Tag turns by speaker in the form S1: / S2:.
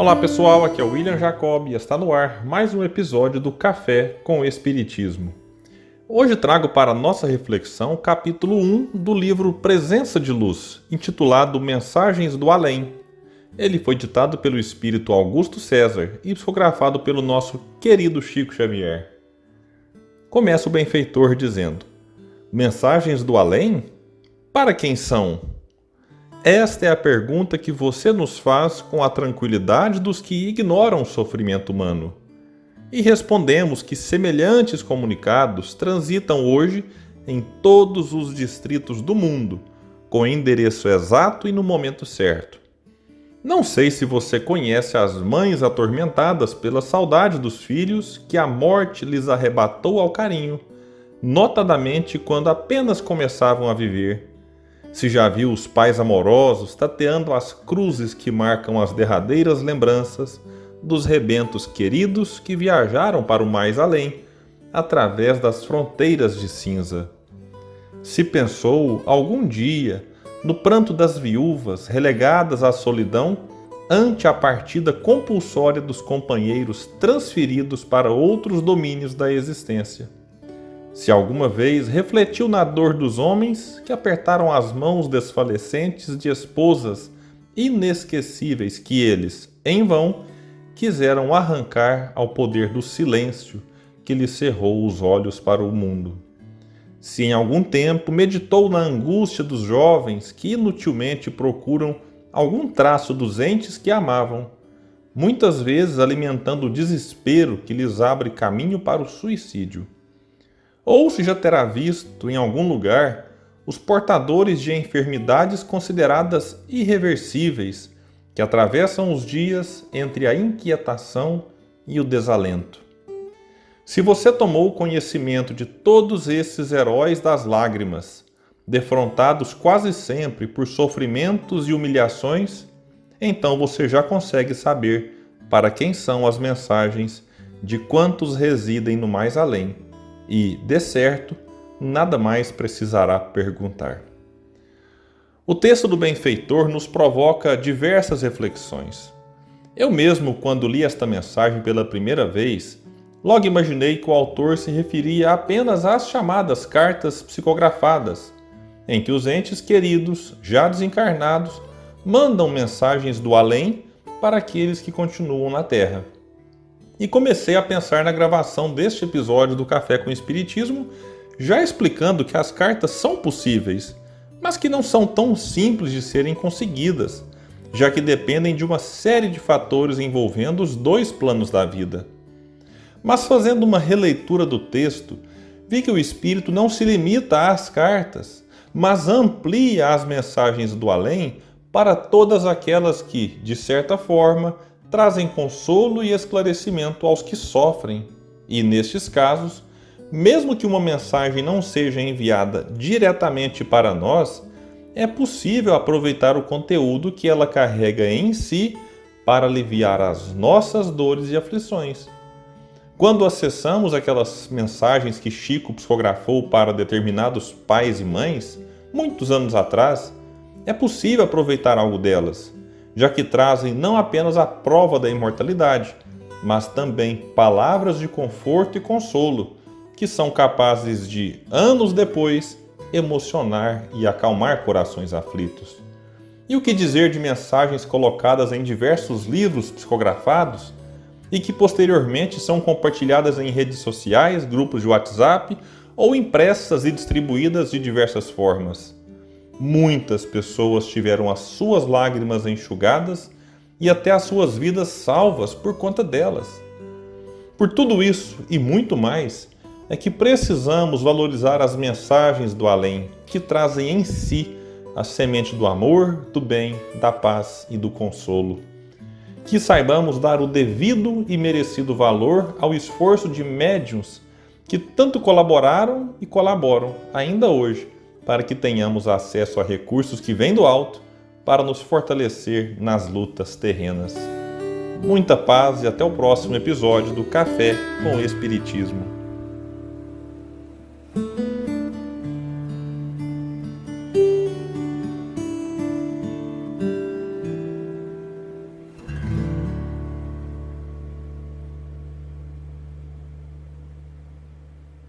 S1: Olá pessoal, aqui é o William Jacob e está no ar mais um episódio do Café com o Espiritismo. Hoje trago para nossa reflexão o capítulo 1 do livro Presença de Luz, intitulado Mensagens do Além. Ele foi ditado pelo espírito Augusto César e psicografado pelo nosso querido Chico Xavier. Começa o benfeitor dizendo: Mensagens do além? Para quem são? Esta é a pergunta que você nos faz com a tranquilidade dos que ignoram o sofrimento humano. E respondemos que semelhantes comunicados transitam hoje em todos os distritos do mundo, com endereço exato e no momento certo. Não sei se você conhece as mães atormentadas pela saudade dos filhos que a morte lhes arrebatou ao carinho, notadamente quando apenas começavam a viver se já viu os pais amorosos tateando as cruzes que marcam as derradeiras lembranças dos rebentos queridos que viajaram para o mais além, através das fronteiras de cinza. Se pensou algum dia no pranto das viúvas relegadas à solidão ante a partida compulsória dos companheiros transferidos para outros domínios da existência se alguma vez refletiu na dor dos homens que apertaram as mãos desfalecentes de esposas inesquecíveis que eles, em vão, quiseram arrancar ao poder do silêncio que lhe cerrou os olhos para o mundo. Se em algum tempo meditou na angústia dos jovens que inutilmente procuram algum traço dos entes que amavam, muitas vezes alimentando o desespero que lhes abre caminho para o suicídio ou se já terá visto em algum lugar os portadores de enfermidades consideradas irreversíveis que atravessam os dias entre a inquietação e o desalento. Se você tomou conhecimento de todos esses heróis das lágrimas, defrontados quase sempre por sofrimentos e humilhações, então você já consegue saber para quem são as mensagens de quantos residem no mais além e, de certo, nada mais precisará perguntar. O texto do benfeitor nos provoca diversas reflexões. Eu mesmo, quando li esta mensagem pela primeira vez, logo imaginei que o autor se referia apenas às chamadas cartas psicografadas, em que os entes queridos, já desencarnados, mandam mensagens do além para aqueles que continuam na Terra e comecei a pensar na gravação deste episódio do Café com Espiritismo, já explicando que as cartas são possíveis, mas que não são tão simples de serem conseguidas, já que dependem de uma série de fatores envolvendo os dois planos da vida. Mas fazendo uma releitura do texto, vi que o espírito não se limita às cartas, mas amplia as mensagens do além para todas aquelas que, de certa forma, trazem consolo e esclarecimento aos que sofrem, e nestes casos, mesmo que uma mensagem não seja enviada diretamente para nós, é possível aproveitar o conteúdo que ela carrega em si para aliviar as nossas dores e aflições. Quando acessamos aquelas mensagens que Chico psicografou para determinados pais e mães, muitos anos atrás, é possível aproveitar algo delas já que trazem não apenas a prova da imortalidade, mas também palavras de conforto e consolo, que são capazes de, anos depois, emocionar e acalmar corações aflitos. E o que dizer de mensagens colocadas em diversos livros psicografados e que posteriormente são compartilhadas em redes sociais, grupos de WhatsApp ou impressas e distribuídas de diversas formas? Muitas pessoas tiveram as suas lágrimas enxugadas e até as suas vidas salvas por conta delas. Por tudo isso e muito mais, é que precisamos valorizar as mensagens do além, que trazem em si a semente do amor, do bem, da paz e do consolo. Que saibamos dar o devido e merecido valor ao esforço de médiuns que tanto colaboraram e colaboram ainda hoje para que tenhamos acesso a recursos que vêm do alto para nos fortalecer nas lutas terrenas. Muita paz e até o próximo episódio do Café com o Espiritismo.